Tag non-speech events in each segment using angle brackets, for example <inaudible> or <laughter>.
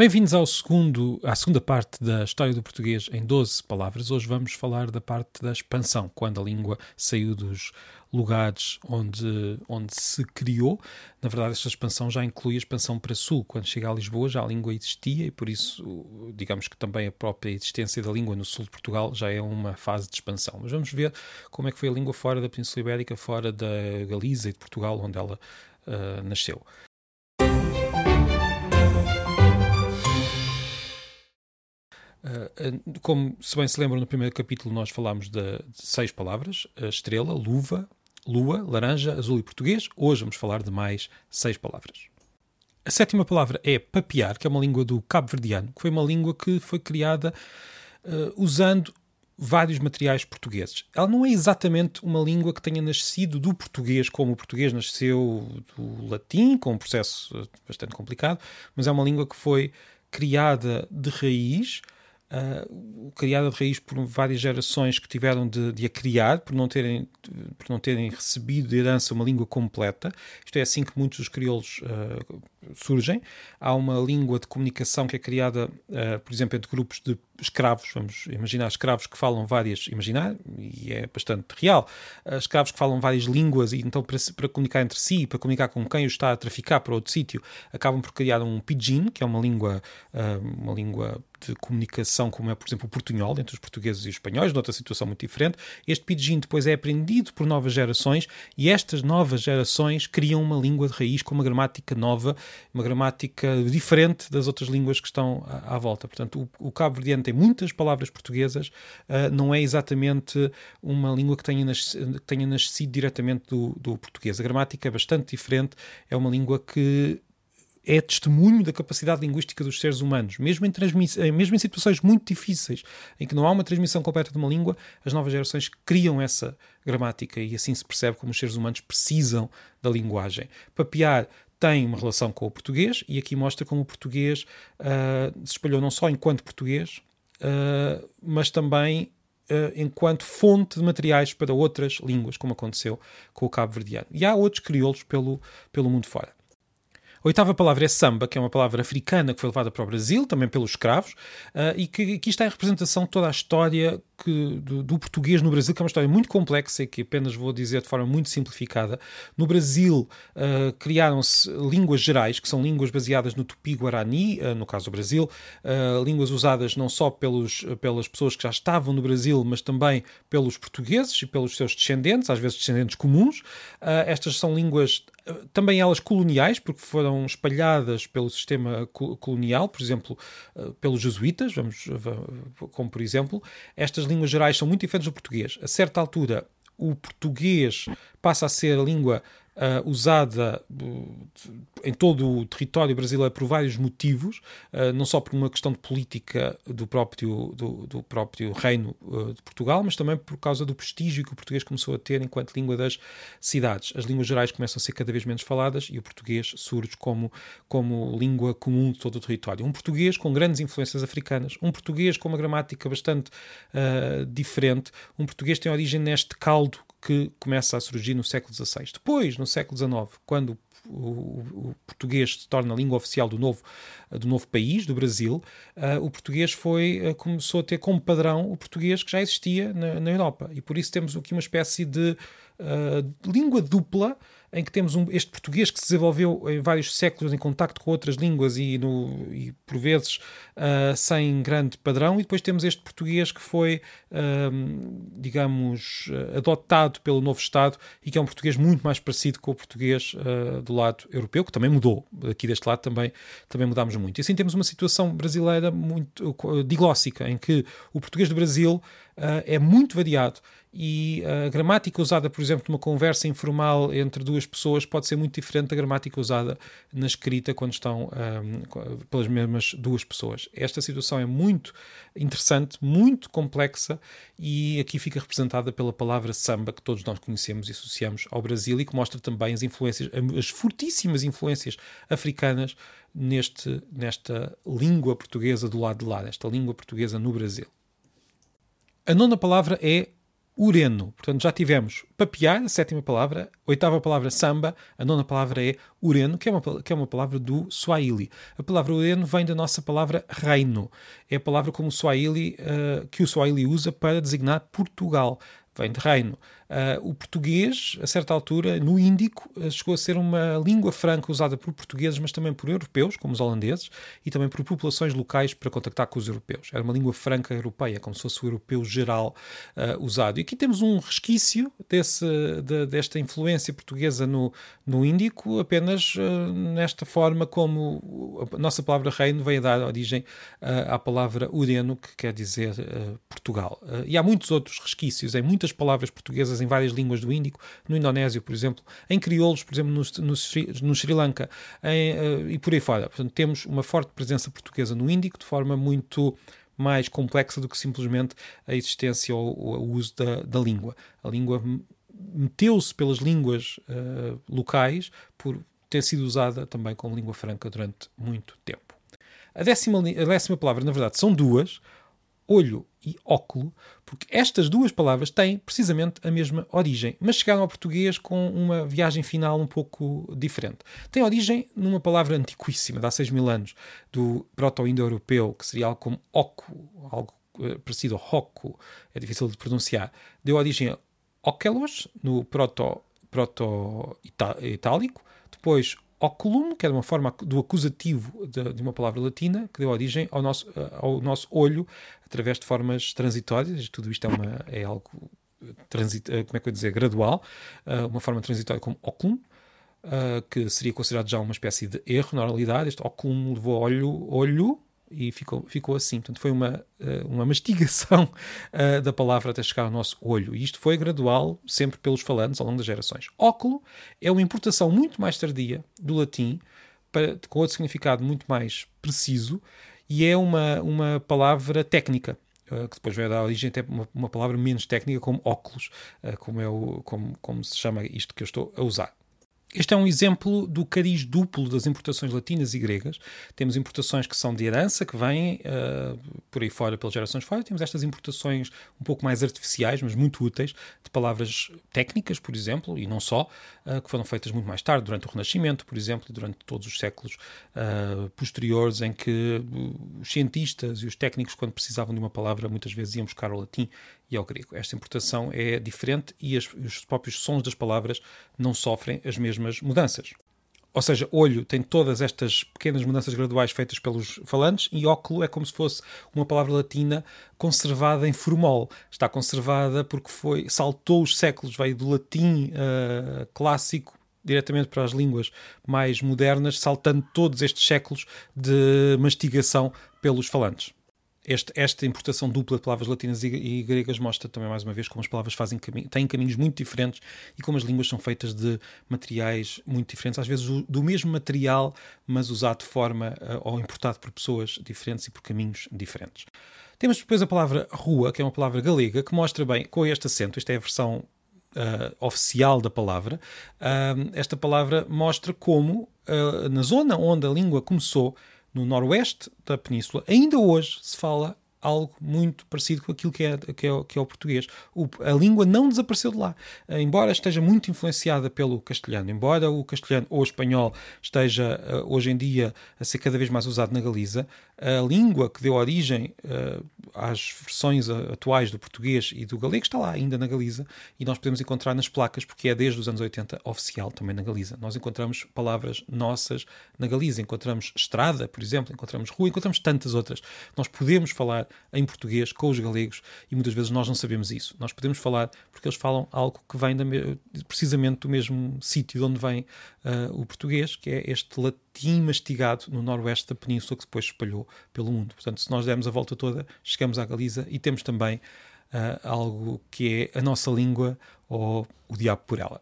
Bem-vindos ao segundo, à segunda parte da história do português em 12 palavras. Hoje vamos falar da parte da expansão, quando a língua saiu dos lugares onde, onde se criou. Na verdade, esta expansão já inclui a expansão para sul. Quando chega a Lisboa, já a língua existia e por isso, digamos que também a própria existência da língua no sul de Portugal já é uma fase de expansão. Mas vamos ver como é que foi a língua fora da Península Ibérica, fora da Galiza e de Portugal, onde ela uh, nasceu. Como se bem se lembra, no primeiro capítulo nós falámos de, de seis palavras: estrela, luva, lua, laranja, azul e português. Hoje vamos falar de mais seis palavras. A sétima palavra é papiar, que é uma língua do cabo-verdiano, que foi uma língua que foi criada uh, usando vários materiais portugueses. Ela não é exatamente uma língua que tenha nascido do português, como o português nasceu do latim, com um processo bastante complicado, mas é uma língua que foi criada de raiz uh, criada de raiz por várias gerações que tiveram de, de, a criar, por não, terem, por não terem recebido de herança uma língua completa. Isto é assim que muitos dos crioulos uh, surgem. Há uma língua de comunicação que é criada, uh, por exemplo, entre grupos de escravos, vamos imaginar escravos que falam várias, imaginar, e é bastante real, escravos que falam várias línguas e então para, para comunicar entre si, para comunicar com quem os está a traficar para outro sítio, acabam por criar um pidgin, que é uma língua, uma língua de comunicação, como é, por exemplo, o portunhol, entre os portugueses e os espanhóis, noutra situação muito diferente. Este pidgin depois é aprendido por novas gerações e estas novas gerações criam uma língua de raiz com uma gramática nova, uma gramática diferente das outras línguas que estão à, à volta. Portanto, o, o cabo-verdiano tem muitas palavras portuguesas, uh, não é exatamente uma língua que tenha, nascido, que tenha nascido diretamente do, do português. A gramática é bastante diferente, é uma língua que é testemunho da capacidade linguística dos seres humanos. Mesmo em, eh, mesmo em situações muito difíceis, em que não há uma transmissão completa de uma língua, as novas gerações criam essa gramática e assim se percebe como os seres humanos precisam da linguagem. Papear tem uma relação com o português e aqui mostra como o português uh, se espalhou não só enquanto português, uh, mas também uh, enquanto fonte de materiais para outras línguas, como aconteceu com o cabo-verdiano. E há outros crioulos pelo, pelo mundo fora. A oitava palavra é samba, que é uma palavra africana que foi levada para o Brasil, também pelos escravos, uh, e que aqui está em representação toda a história que, do, do, português no Brasil, que é uma história muito complexa e que apenas vou dizer de forma muito simplificada. No Brasil uh, criaram-se línguas gerais, que são línguas baseadas no tupi-guarani, uh, no caso do Brasil, línguas usadas não só pelos, pelas pessoas que já estavam no Brasil, mas também pelos portugueses e pelos seus descendentes, às vezes descendentes comuns. estas são línguas também elas coloniais, porque foram espalhadas pelo sistema colonial, por exemplo, pelos jesuítas, vamos, como por exemplo, estas línguas gerais são muito diferentes do português. A certa altura, o português passa a ser a língua uh, usada uh, em todo o território brasileiro por vários motivos, uh, não só por uma questão de política do próprio, do, do próprio reino de Portugal, mas também por causa do prestígio que o português começou a ter enquanto língua das cidades. As línguas gerais começam a ser cada vez menos faladas e o português surge como, como língua comum de todo o território. Um português com grandes influências africanas, um português com uma gramática bastante diferente, um português tem origem neste caldo que começa a surgir no século XVI. Depois, no século XIX, quando o, o, português se torna a língua oficial do novo, do novo país, do Brasil, uh, o português foi, uh, começou a ter como padrão o português que já existia na, na Europa. E por isso temos aqui uma espécie de uh, língua dupla em que temos um, este português que se desenvolveu em vários séculos em contacto com outras línguas e, no, e por vezes uh, sem grande padrão, e depois temos este português que foi, uh, digamos, adotado pelo novo Estado e que é um português muito mais parecido com o português uh, do lado europeu, que também mudou. Aqui deste lado também, também mudámos muito. E assim temos uma situação brasileira muito diglóssica, em que o português do Brasil é muito variado e a gramática usada, por exemplo, numa conversa informal entre duas pessoas pode ser muito diferente da gramática usada na escrita quando estão um, pelas mesmas duas pessoas. Esta situação é muito interessante, muito complexa e aqui fica representada pela palavra samba que todos nós conhecemos e associamos ao Brasil e que mostra também as influências, as fortíssimas influências africanas neste, nesta língua portuguesa do lado de lá, nesta língua portuguesa no Brasil. A nona palavra é ureno. Portanto, já tivemos papear, a sétima palavra, a oitava palavra samba, a nona palavra é ureno, que é uma, que é uma palavra do Swahili. A palavra ureno vem da nossa palavra reino. É a palavra como Swahili, uh, que o Swahili usa para designar Portugal vem de reino. Uh, o português, a certa altura, no Índico, uh, chegou a ser uma língua franca usada por portugueses, mas também por europeus, como os holandeses, e também por populações locais para contactar com os europeus. Era uma língua franca europeia, como se fosse o europeu geral uh, usado. E aqui temos um resquício desse, de, desta influência portuguesa no, no Índico, apenas nesta forma como a nossa palavra reino veio dar origem à palavra ureno, que quer dizer Portugal. e há muitos outros resquícios em muitas palavras portuguesas em várias línguas do Índico, no Indonésio, por exemplo, em crioulos, por exemplo, no, no, no Sri Lanka em, uh, e por aí fora. Portanto, temos uma forte presença portuguesa no Índico de forma muito mais complexa do que simplesmente a existência ou, ou o uso da, da língua. A língua meteu-se pelas línguas uh, locais por ter sido usada também como língua franca durante muito tempo. A décima, a décima palavra, na verdade, são duas olho e óculo, porque estas duas palavras têm precisamente a mesma origem, mas chegaram ao português com uma viagem final um pouco diferente. Tem origem numa palavra antiquíssima, de há 6 mil anos, do proto-indo-europeu, que seria algo como oco, algo uh, parecido ao roco, é difícil de pronunciar. Deu origem a okelos, no proto-itálico, depois oculum, que era uma forma do acusativo de, de, uma palavra latina, que deu origem ao nosso, eh, ao nosso olho através de formas transitórias. Tudo isto é, uma, é algo transit, eh, como é que eu dizer, gradual, eh, uma forma transitória como oculum, que seria considerado já uma espécie de erro na oralidade. Este oculum levou olho, olho e ficou, ficou assim. Portanto, foi uma, eh, uma mastigação uh, <laughs> da palavra até chegar ao nosso olho. E isto foi gradual, sempre pelos falantes, ao longo das gerações. Óculo é uma importação muito mais tardia do latim, para, com outro significado muito mais preciso, e é uma, uma palavra técnica. Uh, que depois vai dar origem até uma, uma palavra menos técnica como óculos, como, é o, como, como se chama isto que eu estou a usar. Este é um exemplo do cariz duplo das importações latinas e gregas. Temos importações que são de herança, que vêm uh, por aí fora, pelas gerações fora. Temos estas importações um pouco mais artificiais, mas muito úteis, de palavras técnicas, por exemplo, e não só, uh, que foram feitas muito mais tarde, durante o Renascimento, por exemplo, e durante todos os séculos uh, posteriores, em que os cientistas e os técnicos, quando precisavam de uma palavra, muitas vezes iam buscar o latim e ao grego. Esta importação é diferente e as, os próprios sons das palavras não sofrem as mesmas mudanças. Ou seja, olho tem todas estas pequenas mudanças graduais feitas pelos falantes e óculo é como se fosse uma palavra latina conservada em formol. Está conservada porque foi saltou os séculos, veio do latim uh, clássico diretamente para as línguas mais modernas, saltando todos estes séculos de mastigação pelos falantes. Este, esta importação dupla de palavras latinas e, e, gregas mostra também mais uma vez como as palavras fazem têm caminhos muito diferentes e como as línguas são feitas de materiais muito diferentes, às vezes do mesmo material, mas usado de forma uh, ou importado por pessoas diferentes e por caminhos diferentes. Temos depois a palavra rua, que é uma palavra galega, que mostra bem, com este acento, esta é a versão Uh, oficial da palavra, uh, esta palavra mostra como, uh, na zona onde a língua começou, no noroeste da península, ainda hoje se fala algo muito parecido com aquilo que é, que é, que é o português. O, a língua não desapareceu de lá, embora esteja muito influenciada pelo castelhano, embora o castelhano ou o espanhol esteja uh, hoje em dia a ser cada vez mais usado na Galiza, a língua que deu origem uh, às versões atuais do português e do galego está lá ainda na Galiza e nós podemos encontrar nas placas, porque é desde os anos 80 oficial também na Galiza. Nós encontramos palavras nossas na Galiza, encontramos estrada, por exemplo, encontramos rua, encontramos tantas outras. Nós podemos falar em português com os galegos e muitas vezes nós não sabemos isso. Nós podemos falar porque eles falam algo que vem da, precisamente do mesmo sítio de onde vem uh, o português, que é este latim mastigado no noroeste da península que depois espalhou pelo mundo. Portanto, se nós dermos a volta toda, chegamos à Galiza e temos também uh, algo que é a nossa língua ou o diabo por ela.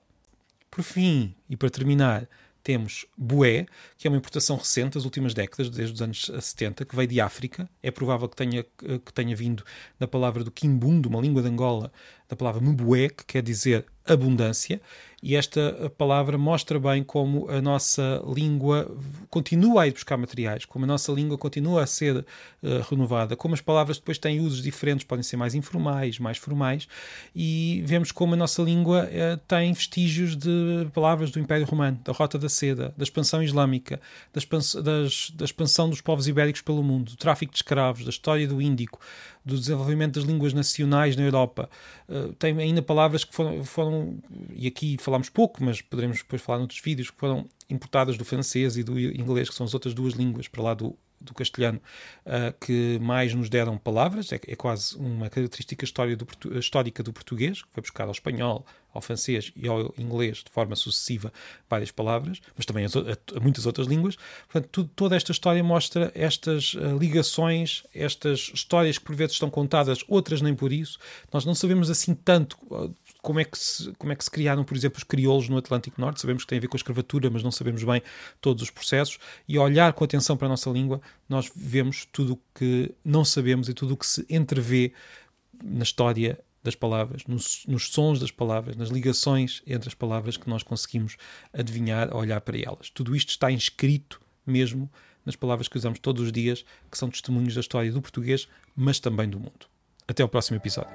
Por fim, e para terminar, temos bué, que é uma importação recente das últimas décadas, desde os anos 70, que veio de África. É provável que tenha, que tenha vindo da palavra do Kimbundo, uma língua de Angola, da palavra mbué, que quer dizer abundância. E esta palavra mostra bem como a nossa língua continua a ir buscar materiais, como a nossa língua continua a ser uh, renovada, como as palavras depois têm usos diferentes, podem ser mais informais, mais formais, e vemos como a nossa língua uh, tem vestígios de palavras do Império Romano, da Rota da Seda, da expansão islâmica, da expansão, das, da expansão dos povos ibéricos pelo mundo, do tráfico de escravos, da história do Índico, do desenvolvimento das línguas nacionais na Europa. Uh, tem ainda palavras que foram, foram, e aqui falámos pouco, mas poderemos depois falar noutros vídeos, que foram importadas do francês e do inglês, que são as outras duas línguas para lá do, do castelhano uh, que mais nos deram palavras, é, é quase uma característica do, histórica do português, que foi buscar ao espanhol, ao francês e ao inglês de forma sucessiva várias palavras, mas também a, a, muitas outras línguas. Portanto, tudo, toda esta história mostra estas uh, ligações, estas histórias que por vezes estão contadas, outras nem por isso. Nós não sabemos assim tanto uh, como é, que se, como é que se criaram, por exemplo, os crioulos no Atlântico Norte. Sabemos que tem a ver com a escravatura, mas não sabemos bem todos os processos. E olhar com atenção para a nossa língua, nós vemos tudo o que não sabemos e tudo o que se entrevê na história das palavras, nos, nos, sons das palavras, nas ligações entre as palavras que nós conseguimos adivinhar ao olhar para elas. Tudo isto está inscrito mesmo nas palavras que usamos todos os dias, que são testemunhos da história do português, mas também do mundo. Até ao próximo episódio.